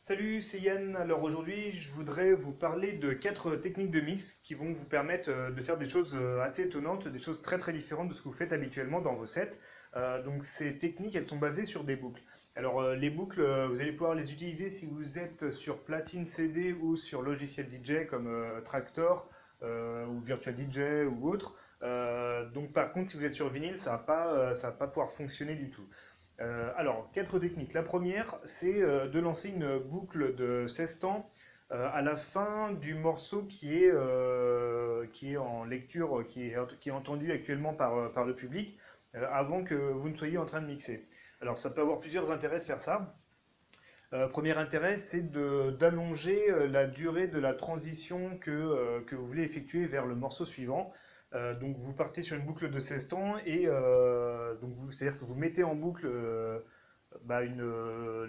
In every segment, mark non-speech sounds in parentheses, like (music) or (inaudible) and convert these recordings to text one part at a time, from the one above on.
Salut, c'est Yann. Alors aujourd'hui, je voudrais vous parler de quatre techniques de mix qui vont vous permettre euh, de faire des choses euh, assez étonnantes, des choses très très différentes de ce que vous faites habituellement dans vos sets. Euh, donc ces techniques, elles sont basées sur des boucles. Alors les boucles, vous allez pouvoir les utiliser si vous êtes sur platine CD ou sur logiciel DJ comme Tractor ou Virtual DJ ou autre. donc par contre, si vous êtes sur vinyle, ça ne va pas pouvoir fonctionner du tout. Euh, alors, quatre techniques. La première, c'est euh, de lancer une boucle de 16 temps euh, à la fin du morceau qui est, en lecture, qui est, entendu actuellement par, le public, avant que vous ne soyez en train de mixer. Alors, ça peut avoir plusieurs intérêts de faire ça. premier intérêt, c'est d'allonger la durée de la transition que vous voulez effectuer vers le morceau suivant. Euh, donc vous partez sur une boucle de 16 temps et euh, donc c'est-à-dire que vous mettez en boucle euh, bah, une,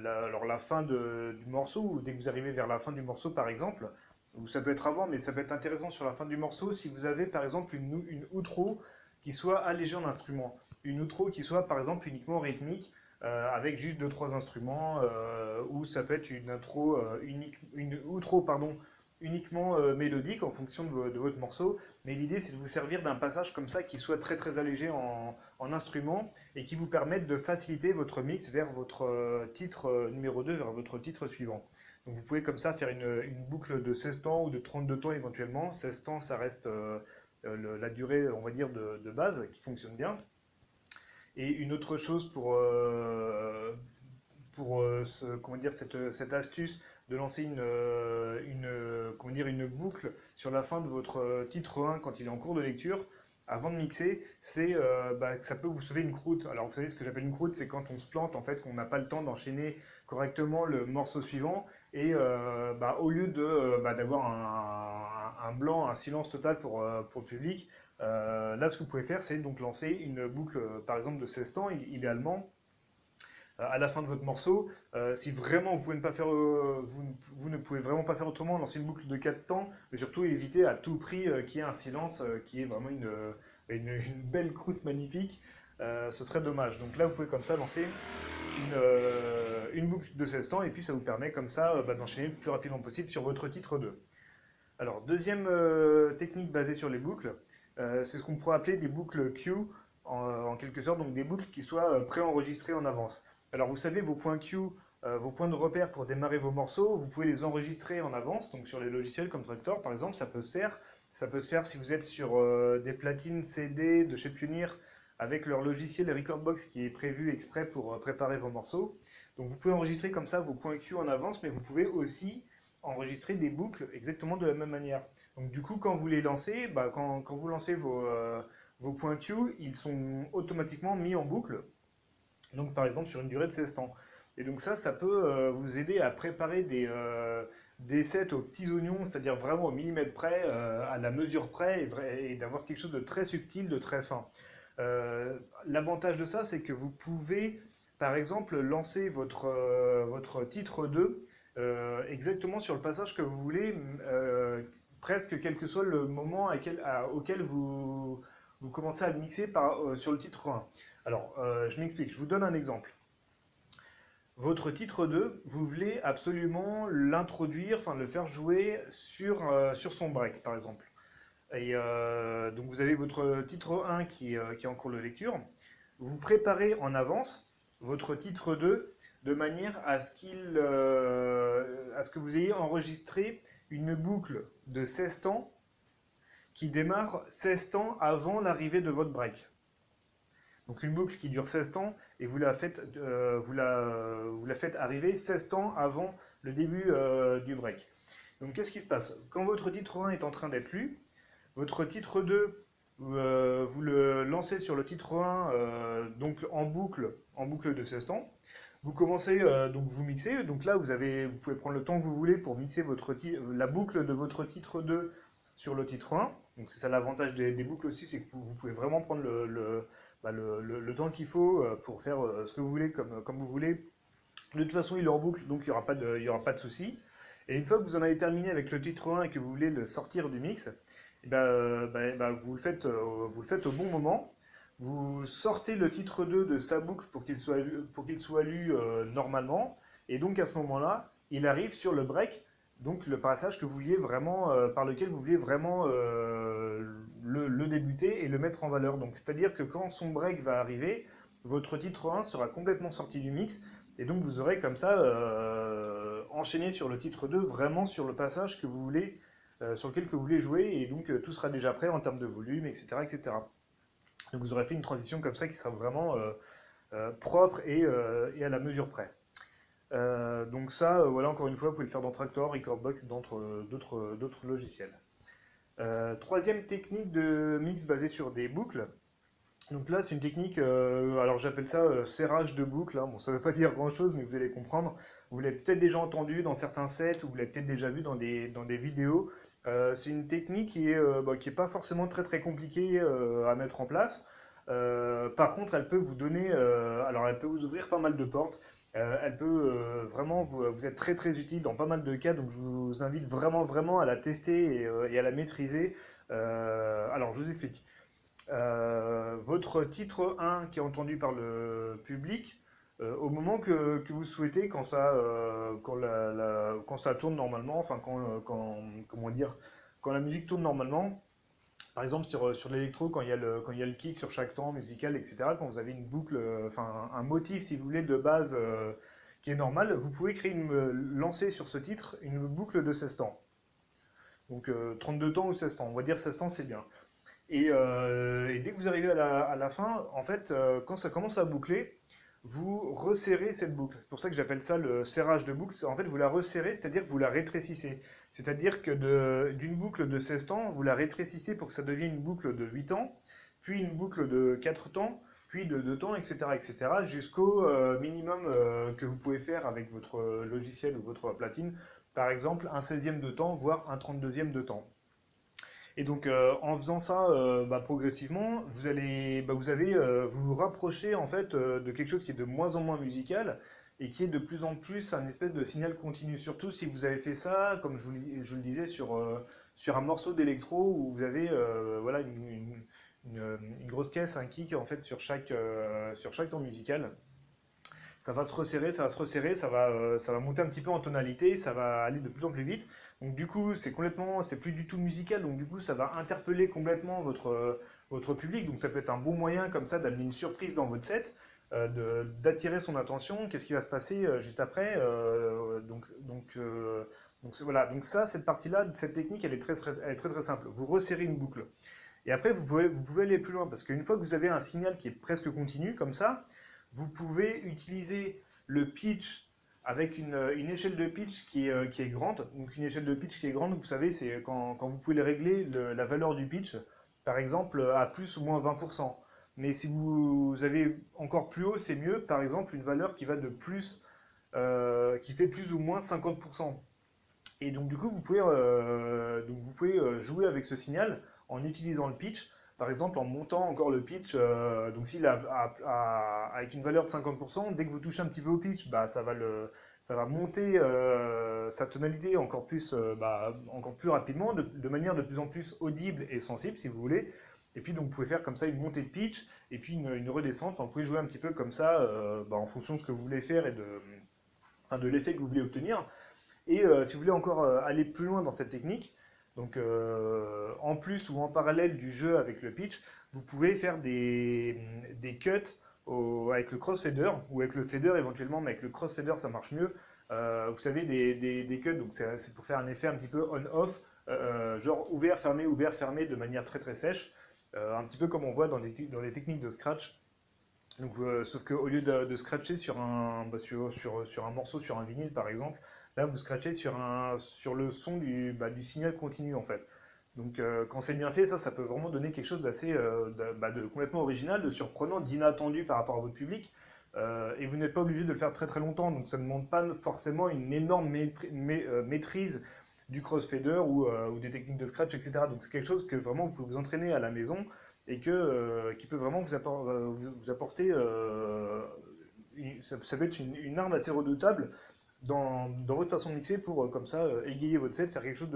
la, alors la fin de, du morceau ou dès que vous arrivez vers la fin du morceau par exemple, ou ça peut être avant mais ça peut être intéressant sur la fin du morceau si vous avez par exemple une, une outro qui soit allégée en instruments, une outro qui soit par exemple uniquement rythmique avec juste deux trois instruments ou ça peut être une intro unique, une outro pardon uniquement euh, mélodique en fonction de, votre morceau, mais l'idée c'est de vous servir d'un passage comme ça qui soit très très allégé en, instrument et qui vous permette de faciliter votre mix vers votre euh, titre euh, numéro 2, vers votre titre suivant. Donc vous pouvez comme ça faire une, boucle de 16 temps ou de 32 temps éventuellement. 16 temps ça reste la durée on va dire de, base qui fonctionne bien. Et une autre chose pour, pour comment dire, cette, cette astuce de lancer une, euh, une, comment dire, une boucle sur la fin de votre euh, titre 1 quand il est en cours de lecture, avant de mixer, c'est euh, bah, ça peut vous sauver une croûte. Alors vous savez ce que j'appelle une croûte, c'est quand on se plante, en fait, qu'on n'a pas le temps d'enchaîner correctement le morceau suivant, et bah, au lieu de bah, d'avoir un, blanc, un silence total pour, pour le public, là ce que vous pouvez faire, c'est donc lancer une boucle, par exemple de 16 temps, idéalement, à la fin de votre morceau. Euh, si vraiment vous, pouvez ne pas faire, euh, vous, pouvez vraiment pas faire autrement, lancer une boucle de 4 temps, mais surtout éviter à tout prix euh, qu'il y ait un silence qui est vraiment une, (laughs) une, belle croûte magnifique. ce serait dommage. Donc là, vous pouvez comme ça lancer une, une boucle de 16 temps et puis ça vous permet comme ça bah, d'enchaîner le plus rapidement possible sur votre titre 2. Alors, deuxième technique basée sur les boucles, c'est ce qu'on pourrait appeler des boucles Q en, en, quelque sorte, donc des boucles qui soient préenregistrées en avance. Alors vous savez, vos points Q, euh, vos points de repère pour démarrer vos morceaux, vous pouvez les enregistrer en avance, donc sur les logiciels comme Tractor par exemple, ça peut se faire. Ça peut se faire si vous êtes sur euh, des platines CD de chez Pioneer avec leur logiciel Recordbox qui est prévu exprès pour euh, préparer vos morceaux. Donc vous pouvez enregistrer comme ça vos points Q en avance, mais vous pouvez aussi enregistrer des boucles exactement de la même manière. Donc du coup, quand vous les lancez, bah, quand, vous lancez vos, vos points Q, ils sont automatiquement mis en boucle donc par exemple sur une durée de 16 temps. Et donc ça, ça peut euh, vous aider à préparer des, euh, des sets aux petits oignons, c'est-à-dire vraiment au millimètre près, euh, à la mesure près, et, d'avoir quelque chose de très subtil, de très fin. L'avantage de ça, c'est que vous pouvez, par exemple, lancer votre, votre titre 2 exactement sur le passage que vous voulez, presque quel que soit le moment auquel vous, vous commencez à mixer par, sur le titre 1. Alors, euh, je m'explique, je vous donne un exemple. Votre titre 2, vous voulez absolument l'introduire, enfin le faire jouer sur, euh, son break, par exemple. Et euh, donc vous avez votre titre 1 qui, qui, est en cours de lecture. Vous préparez en avance votre titre 2 de manière à ce, qu'il, à ce que vous ayez enregistré une boucle de 16 temps qui démarre 16 temps avant l'arrivée de votre break. Donc une boucle qui dure 16 temps et vous la faites, euh, arriver 16 temps avant le début euh, du break. Donc qu'est-ce qui se passe? Quand votre titre 1 est en train d'être lu, votre titre 2, euh, vous le lancez sur le titre 1 donc en boucle, en boucle de 16 temps. Vous commencez, donc vous mixez, donc là vous, avez, vous pouvez prendre le temps que vous voulez pour mixer la boucle de votre titre 2 sur le titre 1. Donc c'est ça l'avantage des, boucles aussi, c'est que vous pouvez vraiment prendre le, bah, temps qu'il faut euh, pour faire euh, ce que vous voulez comme, comme vous voulez. De toute façon, il est en boucle, donc il n'y aura pas de, il de souci. Et une fois que vous en avez terminé avec le titre 1 et que vous voulez le sortir du mix, eh ben, euh, bah, bah, vous, le faites, vous le faites au bon moment. Vous sortez le titre 2 de sa boucle pour qu'il soit, pour qu'il soit lu normalement. Et donc à ce moment-là, il arrive sur le break, donc le passage que vous vouliez vraiment, par lequel vous vouliez vraiment le, débuter et le mettre en valeur. Donc c'est-à-dire que quand son break va arriver, votre titre 1 sera complètement sorti du mix, et donc vous aurez comme ça enchaîné sur le titre 2, vraiment sur le passage que vous voulez euh, sur lequel que vous voulez jouer, et donc euh, tout sera déjà prêt en termes de volume, etc., etc. Donc vous aurez fait une transition comme ça qui sera vraiment euh, propre et, à la mesure près. Donc ça, voilà, encore une fois, vous pouvez le faire dans Tractor, Recordbox d'autres logiciels. troisième technique de mix basée sur des boucles. Donc là, c'est une technique, alors j'appelle ça serrage de boucle. Hein. Bon, ça ne veut pas (laughs) dire grand-chose, mais vous allez comprendre. Vous l'avez peut-être déjà entendu dans certains sets, ou vous l'avez peut-être déjà vu dans des, dans des vidéos. Euh, c'est une technique euh, bah, qui est pas forcément très très compliquée euh, à mettre en place. Par contre, elle peut vous donner, alors elle peut vous ouvrir pas mal de portes. elle peut vraiment vous, vous, être très très utile dans pas mal de cas. Donc je vous invite vraiment vraiment à la tester et, à la maîtriser. alors je vous explique. votre titre 1 qui est entendu par le public, au moment que, que, vous souhaitez, quand ça, quand, la, quand ça tourne normalement, enfin quand, quand, comment dire, quand la musique tourne normalement, par exemple sur, sur l'électro, quand, il y a le, y a le kick sur chaque temps musical, etc., quand vous avez une boucle, enfin un motif, si vous voulez, de base qui est normal, vous pouvez créer une, lancer sur ce titre une boucle de 16 temps. Donc 32 temps ou 16 temps, on va dire 16 temps c'est bien. Et, et, dès que vous arrivez à la, à la fin, en fait, quand ça commence à boucler, vous resserrez cette boucle. C'est pour ça que j'appelle ça le serrage de boucle. En fait, vous la resserrez, c'est-à-dire que vous la rétrécissez. C'est-à-dire que d'une boucle de 16 temps, vous la rétrécissez pour que ça devienne une boucle de 8 temps, puis une boucle de 4 temps, puis de 2 temps, etc., etc., jusqu'au euh, minimum euh, que vous pouvez faire avec votre logiciel ou votre platine. Par exemple, un 16e de temps, voire un 32e de temps. Et donc, euh, en faisant ça euh, bah, progressivement, vous allez, bah, vous avez, euh, vous vous rapprochez en fait de quelque chose qui est de moins en moins musical et qui est de plus en plus un espèce de signal continu. Surtout si vous avez fait ça, comme je vous, le disais, sur, sur un morceau d'électro où vous avez voilà, une, une, grosse caisse, un kick en fait sur chaque, sur chaque ton musical ça va se resserrer, ça va se resserrer, ça va, euh, ça va monter un petit peu en tonalité, ça va aller de plus en plus vite. Donc du coup, c'est complètement, c'est plus du tout musical, donc du coup, ça va interpeller complètement votre, euh, votre public. Donc ça peut être un bon moyen comme ça d'amener une surprise dans votre set, euh, d'attirer son attention. Qu'est-ce qui va se passer juste après Donc, donc, donc voilà. Donc ça, cette partie-là, cette technique, elle est très, très, elle est très très simple. Vous resserrez une boucle. Et après, vous pouvez, vous pouvez aller plus loin, parce qu'une fois que vous avez un signal qui est presque continu, comme ça, vous pouvez utiliser le pitch avec une, échelle de pitch qui est, euh, qui est, grande. Donc une échelle de pitch qui est grande, vous savez, c'est quand, quand, vous pouvez régler la valeur du pitch, par exemple, à plus ou moins 20%. Mais si vous avez encore plus haut, c'est mieux, par exemple, une valeur qui va de plus, euh, qui fait plus ou moins 50%. Et donc du coup, vous pouvez, euh, donc, vous pouvez jouer avec ce signal en utilisant le pitch par exemple en montant encore le pitch, euh, donc s'il a, avec une valeur de 50%, dès que vous touchez un petit peu au pitch, bah, ça, va le, ça va monter euh, sa tonalité encore plus, euh, bah, encore plus rapidement, de, manière de plus en plus audible et sensible si vous voulez. Et puis donc vous pouvez faire comme ça une montée de pitch et puis une, redescente, enfin, vous pouvez jouer un petit peu comme ça bah, en fonction de ce que vous voulez faire et de, de l'effet que vous voulez obtenir. Et si vous voulez encore aller plus loin dans cette technique, donc euh, en plus ou en parallèle du jeu avec le pitch, vous pouvez faire des, cuts avec le crossfader ou avec le fader éventuellement, mais avec le crossfader ça marche mieux. Euh, vous savez, des, cuts, donc c'est pour faire un effet un petit peu on-off, euh, genre ouvert, fermé, ouvert, fermé de manière très très sèche, un petit peu comme on voit dans des, dans des techniques de scratch. Donc, sauf qu'au lieu de, scratcher sur un, bah, sur, sur, un morceau, sur un vinyle par exemple, Là, vous scratchez sur, un, sur le son du, bah, du signal continu, en fait. Donc, euh, quand c'est bien fait, ça, ça peut vraiment donner quelque chose d'assez, euh, bah, de, complètement original, de surprenant, d'inattendu par rapport à votre public. Euh, et vous n'êtes pas obligé de le faire très très longtemps, donc ça ne demande pas forcément une énorme maîtrise du crossfader ou, ou, des techniques de scratch, etc. Donc c'est quelque chose que vraiment vous pouvez vous entraîner à la maison et que, qui peut vraiment vous, apporter, ça, peut être une, arme assez redoutable dans, votre façon de mixer pour, euh, comme ça, euh, égayer votre set, faire quelque chose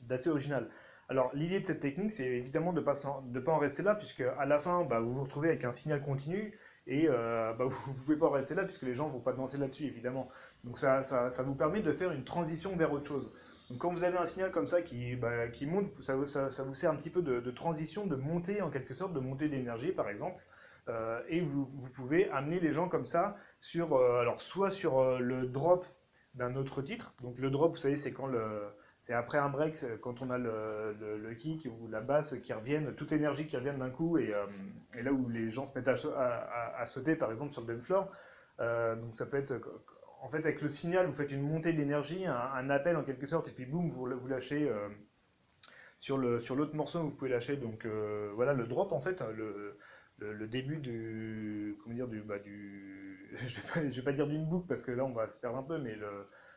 d'assez original. Alors, l'idée de cette technique, c'est évidemment de ne pas, en rester là, puisque à la fin, bah, vous vous retrouvez avec un signal continu, et bah, (laughs) vous ne pouvez pas rester là puisque les gens ne vont pas danser là-dessus évidemment. Donc ça, vous permet de faire une transition vers autre chose. Donc quand vous avez un signal comme ça qui, bah, monte, ça, ça, vous sert un petit peu de, transition, de montée en quelque sorte, de montée d'énergie par exemple. Euh, et vous, vous, pouvez amener les gens comme ça sur, euh, alors soit sur euh, le drop d'un autre titre. Donc le drop, vous savez, c'est quand le, c'est après un break, quand on a le, le, kick ou la basse qui reviennent, toute énergie qui revient d'un coup, et, et, là où les gens se mettent à, à, sauter, par exemple sur le dance floor. donc ça peut être en fait, avec le signal, vous faites une montée d'énergie, un, appel en quelque sorte, et puis boum, vous, vous lâchez sur l'autre sur morceau, vous pouvez lâcher donc voilà le drop en fait, le, le, début du comment dire du, bah, du (laughs) je vais, vais pas dire d'une boucle parce que là on va se perdre un peu, mais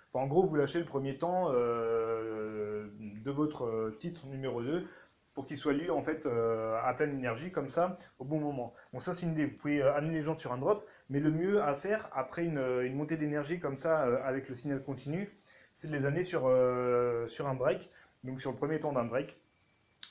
enfin, en gros vous lâchez le premier temps euh, de votre titre numéro 2 pour qu'il soit lu en fait euh, à pleine énergie comme ça au bon moment. Bon ça c'est une idée, vous pouvez euh, amener les gens sur un drop, mais le mieux à faire après une, montée d'énergie comme ça avec le signal continu, c'est de les amener sur, sur un break, donc sur le premier temps d'un break.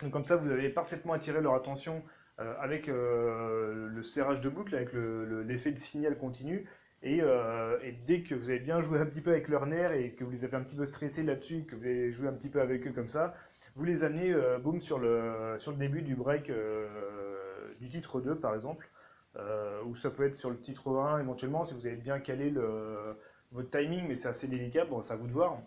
Donc comme ça vous avez parfaitement attiré leur attention avec le serrage de boucle, avec l'effet de signal continu, et, et, dès que vous avez bien joué un petit peu avec leur nerf et que vous les avez un petit peu stressés là-dessus, que vous avez joué un petit peu avec eux comme ça, vous les amenez euh, boum, sur, le, sur le début du break euh, du titre 2 par exemple, euh, ou ça peut être sur le titre 1 éventuellement si vous avez bien calé le, votre timing, mais c'est assez délicat, bon, ça à vous de voir,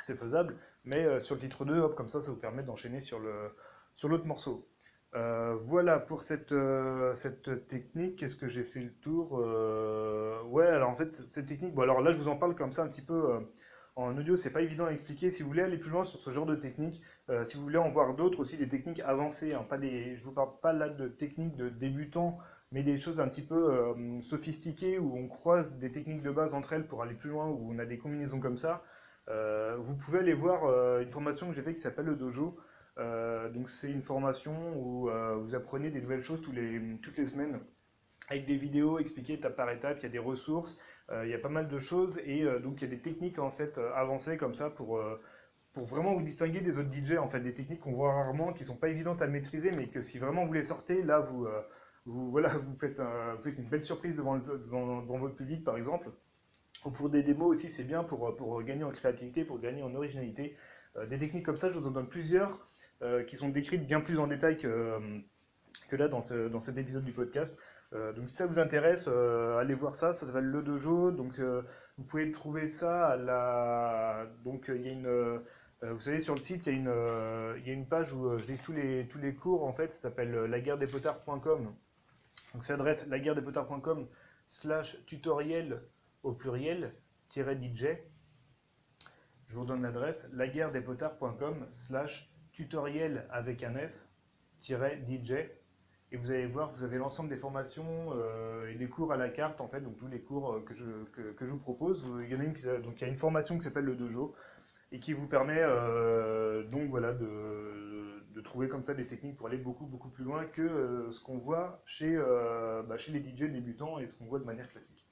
c'est faisable, mais sur le titre 2, hop, comme ça, ça vous permet d'enchaîner sur l'autre sur morceau. Voilà pour cette, cette technique. Qu'est-ce que j'ai fait le tour Ouais, alors en fait, cette technique, bon, alors là, je vous en parle comme ça un petit peu en audio, c'est pas évident à expliquer. Si vous voulez aller plus loin sur ce genre de technique, euh, si vous voulez en voir d'autres aussi, des techniques avancées, hein, pas des, je vous parle pas là de techniques de débutants, mais des choses un petit peu euh, sophistiquées où on croise des techniques de base entre elles pour aller plus loin, où on a des combinaisons comme ça. Euh, vous pouvez aller voir une formation que j'ai fait qui s'appelle le dojo. Donc c'est une formation où vous apprenez des nouvelles choses tous les, toutes les semaines avec des vidéos expliquées étape par étape, il y a des ressources, euh, il y a pas mal de choses et euh, donc il y a des techniques en fait euh, avancées comme ça pour pour vraiment vous distinguer des autres DJ, en fait, des techniques qu'on voit rarement, qui sont pas évidentes à maîtriser, mais que si vraiment vous les sortez, là, vous, vous, voilà, vous, faites, vous faites une belle surprise devant, le, devant, votre public, par exemple. Ou pour des démos aussi, c'est bien pour, pour gagner en créativité, pour gagner en originalité. Des techniques comme ça, je vous en donne plusieurs, qui sont décrites bien plus en détail que, que là dans, dans cet épisode du podcast. Euh, donc si ça vous intéresse, euh, allez voir ça, ça s'appelle Le Dojo. Donc euh, vous pouvez trouver ça à la... Donc il y a une... vous savez, sur le site, il y a une, y a une page où je lis tous les, tous les cours, en fait, ça s'appelle laguerredespotards.com. Donc ça adresse laguerredespotards.com slash tutoriel au pluriel, DJ. Je vous donne l'adresse, laguerredespotards.com slash tutoriel avec un S, DJ. Et vous allez voir, vous avez l'ensemble des formations euh, et des cours à la carte, en fait, donc tous les cours euh, que je, vous propose. Il y, en a une y a une formation qui s'appelle le dojo et qui vous permet euh, de, trouver comme ça des techniques pour aller beaucoup beaucoup plus loin que ce qu'on voit chez, bah, chez les DJ débutants et ce qu'on voit de manière classique.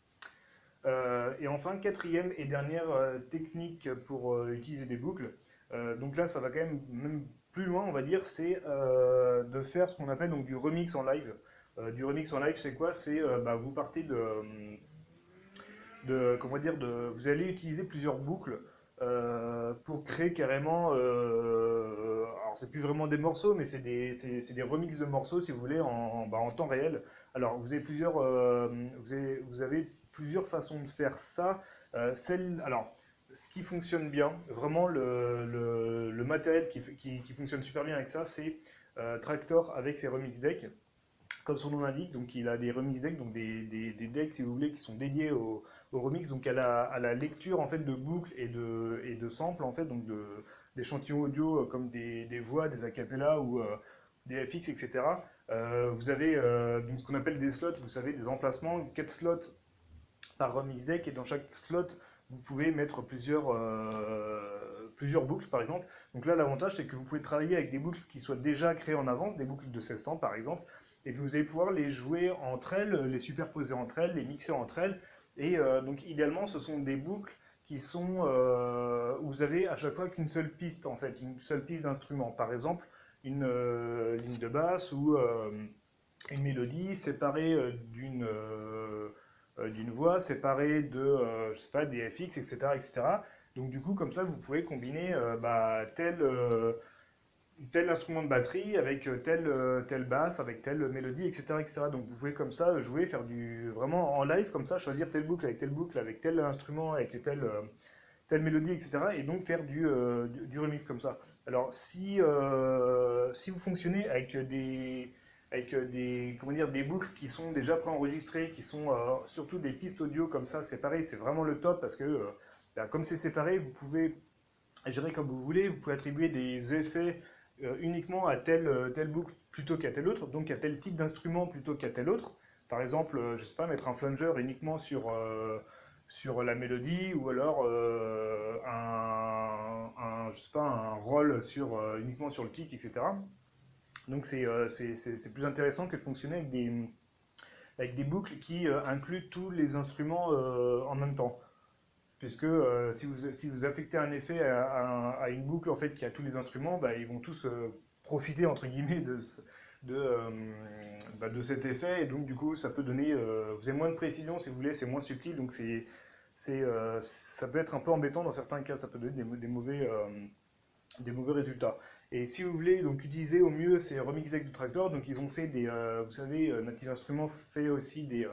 Et enfin, quatrième et dernière technique pour utiliser des boucles. donc là, ça va quand même, même plus loin, on va dire, c'est euh, de faire ce qu'on appelle donc du remix en live. Euh, du remix en live, c'est quoi? C'est euh, bah, vous partez de, de, comment dire, de, vous allez utiliser plusieurs boucles pour créer carrément, alors c'est plus vraiment des morceaux, mais c'est des, des remixes de morceaux, si vous voulez, en, bah, en temps réel. Alors vous avez plusieurs, vous avez, vous avez plusieurs façons de faire ça. celle, alors ce qui fonctionne bien, vraiment le, matériel qui, qui, fonctionne super bien avec ça, c'est euh, Tractor avec ses remix decks. Comme son nom l'indique, donc il a des remix decks, donc des, decks si vous voulez qui sont dédiés au, remix, donc à la, lecture en fait de boucles et de, et de samples en fait, donc d'échantillons audio euh, comme des, voix, des acapellas ou euh, des FX, etc. vous avez donc ce qu'on appelle des slots, vous savez, des emplacements, 4 slots par remix deck et dans chaque slot vous pouvez mettre plusieurs, euh, plusieurs boucles par exemple. Donc là l'avantage c'est que vous pouvez travailler avec des boucles qui soient déjà créées en avance, des boucles de 16 temps par exemple, et vous allez pouvoir les jouer entre elles, les superposer entre elles, les mixer entre elles. Et euh, donc idéalement ce sont des boucles qui sont euh, où vous avez à chaque fois qu'une seule piste en fait, une seule piste d'instrument. Par exemple une ligne de basse ou une mélodie séparée d'une d'une voix, séparée de, je sais pas, des FX, etc., etc. Donc du coup, comme ça, vous pouvez combiner bah, tel tel instrument de batterie avec euh, telle, euh, telle basse, avec telle mélodie, etc., etc. Donc vous pouvez comme ça jouer, faire du vraiment en live comme ça, choisir telle boucle avec telle boucle, avec tel instrument, avec telle, euh, telle mélodie, etc. Et donc faire du, du, remix comme ça. Alors si, si vous fonctionnez avec des avec des, comment dire, des boucles qui sont déjà préenregistrées, qui sont surtout des pistes audio comme ça séparées, c'est vraiment le top parce que bah, comme c'est séparé, vous pouvez gérer comme vous voulez, vous pouvez attribuer des effets euh, uniquement à telle, euh, telle boucle plutôt qu'à telle autre, donc à tel type d'instrument plutôt qu'à tel autre. Par exemple, euh, je sais pas, mettre un flanger uniquement sur, sur la mélodie, ou alors un, un, je sais pas, un roll sur, uniquement sur le kick, etc. Donc c'est plus intéressant que de fonctionner avec des, avec des boucles qui incluent tous les instruments en même temps. Puisque euh, si, vous, si vous affectez un effet à, une boucle en fait qui a tous les instruments, bah, ils vont tous euh, profiter entre guillemets de, de, euh, bah, de cet effet. Et donc du coup ça peut donner, vous avez moins de précision si vous voulez, c'est moins subtil. Donc c'est ça peut être un peu embêtant dans certains cas, ça peut donner des, mauvais des mauvais résultats. Et si vous voulez donc utiliser au mieux ces remix decks de Tractor, donc ils ont fait des, vous savez, Native Instruments fait aussi des,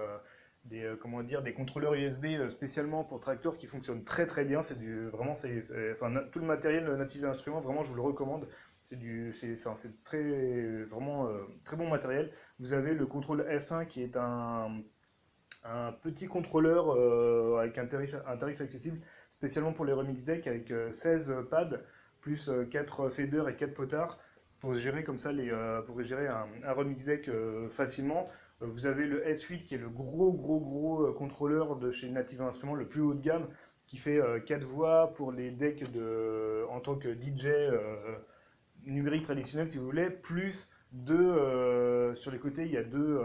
des, euh, comment dire, des contrôleurs USB euh, spécialement pour tracteurs qui fonctionnent très très bien. C'est du, vraiment, c'est, enfin, tout le matériel natif d'instrument, vraiment, je vous le recommande. C'est du, c'est, enfin, c'est très, vraiment euh, très bon matériel. Vous avez le contrôle F1 qui est un, un petit contrôleur avec un tarif, un tarif accessible spécialement pour les remix decks avec 16 pads plus 4 faders et 4 potards pour gérer comme ça les, pour gérer un, un remix deck facilement. Vous avez le S8 qui est le gros gros gros euh, contrôleur de chez Native Instruments, le plus haut de gamme, qui fait 4 euh, voix pour les decks de, en tant que DJ euh, numérique traditionnel si vous voulez, plus deux, sur les côtés il y a deux,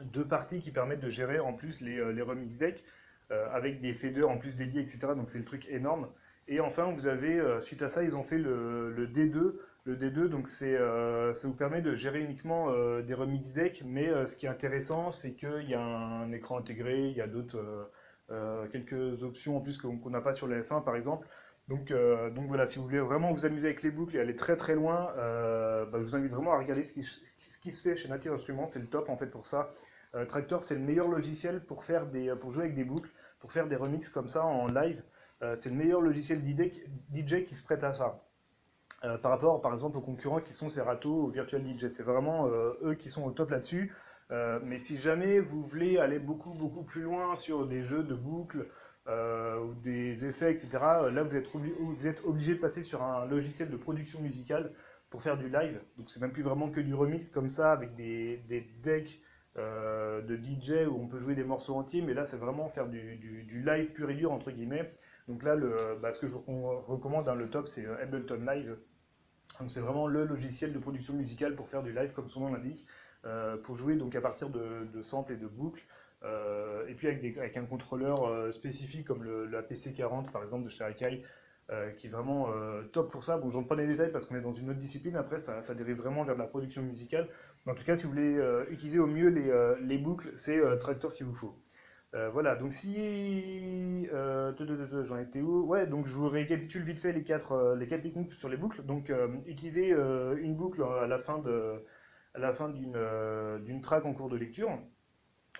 deux parties qui permettent de gérer en plus les, les remix decks avec des faders en plus dédiés, etc. Donc c'est le truc énorme. Et enfin, vous avez, suite à ça, ils ont fait le, le D2 le D2, donc euh, ça vous permet de gérer uniquement euh, des remix decks, mais euh, ce qui est intéressant, c'est qu'il y a un écran intégré, il y a d'autres, quelques options en plus qu'on n'a pas sur le F1 par exemple. Donc, donc voilà, si vous voulez vraiment vous amuser avec les boucles et aller très très loin, bah, je vous invite vraiment à regarder ce qui, ce qui se fait chez Native Instruments, c'est le top en fait pour ça. Tractor, c'est le meilleur logiciel pour, faire des, pour jouer avec des boucles, pour faire des remixes comme ça en live. C'est le meilleur logiciel DJ qui se prête à ça. Euh, par rapport par exemple aux concurrents qui sont Serato ou Virtual DJ. C'est vraiment euh, eux qui sont au top là-dessus. Euh, mais si jamais vous voulez aller beaucoup beaucoup plus loin sur des jeux de boucles ou des effets, etc., là vous êtes, vous êtes obligé de passer sur un logiciel de production musicale pour faire du live. Donc c'est même plus vraiment que du remix comme ça avec des, des decks de DJ où on peut jouer des morceaux entiers, mais là c'est vraiment faire du, du, live pur et dur entre guillemets. Donc là, le, bah, ce que je vous recommande dans le top, c'est Ableton Live, donc c'est vraiment le logiciel de production musicale pour faire du live comme son nom l'indique, euh, pour jouer donc à partir de, samples et de boucles, euh, et puis avec, un contrôleur euh, spécifique comme le, la PC40 par exemple de chez Akai, qui est vraiment top pour ça. Bon, j'en pas les détails parce qu'on est dans une autre discipline, après ça, dérive vraiment vers de la production musicale. Mais en tout cas, si vous voulez utiliser au mieux les, les boucles, c'est Tractor qu'il vous faut. Euh, voilà, donc si... Euh, j'en étais où? Ouais, donc je vous récapitule vite fait les quatre, euh, les quatre techniques sur les boucles. Donc utiliser une boucle à la fin d'une track en cours de lecture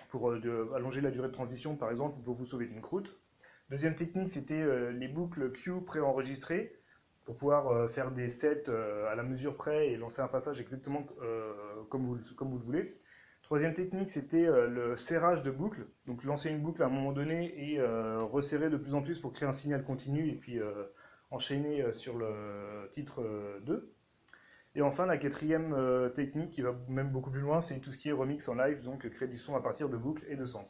pour allonger la durée de transition par exemple pour vous sauver d'une croûte. Deuxième technique c'était les boucles Q préenregistrées pour pouvoir faire des sets à la mesure près et lancer un passage exactement comme, vous, comme vous le voulez. Troisième technique, c'était euh, le serrage de boucle. Donc lancer une boucle à un moment donné et euh, resserrer de plus en plus pour créer un signal continu et puis euh, enchaîner sur le titre 2. Et enfin, la quatrième technique qui va même beaucoup plus loin, c'est tout ce qui est remix en live, donc créer du son à partir de boucles et de samples.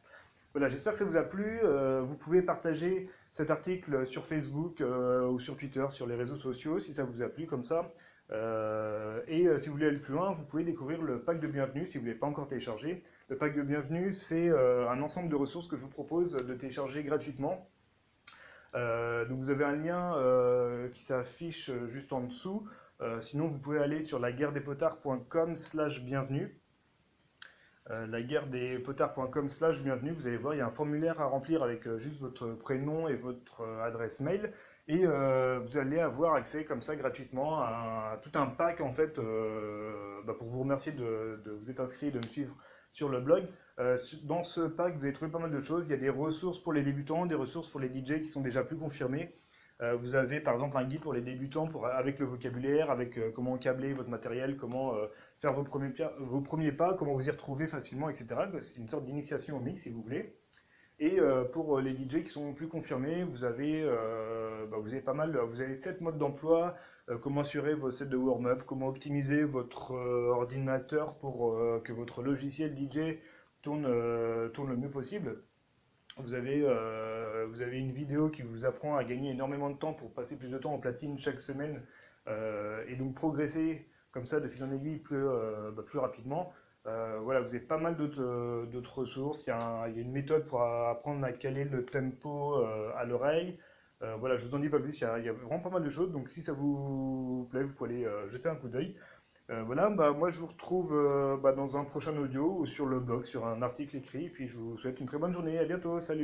Voilà, j'espère que ça vous a plu. vous pouvez partager cet article sur Facebook ou sur Twitter, sur les réseaux sociaux, si ça vous a plu comme ça. Euh, et euh, si vous voulez aller plus loin, vous pouvez découvrir le pack de bienvenue si vous ne l'avez pas encore téléchargé. Le pack de bienvenue, c'est euh, un ensemble de ressources que je vous propose de télécharger gratuitement. donc vous avez un lien qui s'affiche juste en dessous. sinon, vous pouvez aller sur laguerredespotards.com slash bienvenue. euh, la guerre des potards.com slash bienvenue. Vous allez voir, il y a un formulaire à remplir avec juste votre prénom et votre adresse mail. Et euh, vous allez avoir accès comme ça gratuitement à, tout un pack en fait euh, bah, pour vous remercier de, vous être inscrit et de me suivre sur le blog. Euh, dans ce pack, vous allez trouver pas mal de choses. Il y a des ressources pour les débutants, des ressources pour les DJ qui sont déjà plus confirmés. Vous avez par exemple un guide pour les débutants pour, avec le vocabulaire, avec comment câbler votre matériel, comment faire vos premiers, vos premiers pas, comment vous y retrouver facilement, etc. C'est une sorte d'initiation au mix si vous voulez. Et euh, pour les DJ qui sont plus confirmés, vous avez, euh, bah, vous avez pas mal, vous avez 7 modes d'emploi, euh, comment assurer vos sets de warm-up, comment optimiser votre euh, ordinateur pour euh, que votre logiciel DJ tourne, euh, le mieux possible? Vous avez, euh, vous avez une vidéo qui vous apprend à gagner énormément de temps pour passer plus de temps en platine chaque semaine euh, et donc progresser comme ça de fil en aiguille plus, euh, bah, plus rapidement. Euh, voilà, vous avez pas mal d'autres euh, ressources. Il y, a une méthode pour apprendre à caler le tempo euh, à l'oreille. Voilà, je vous en dis pas plus, il y a, vraiment pas mal de choses. Donc si ça vous plaît, vous pouvez aller jeter un coup d'œil. Voilà, bah, moi je vous retrouve bah, dans un prochain audio ou sur le blog, sur un article écrit. Puis je vous souhaite une très bonne journée. À bientôt, salut!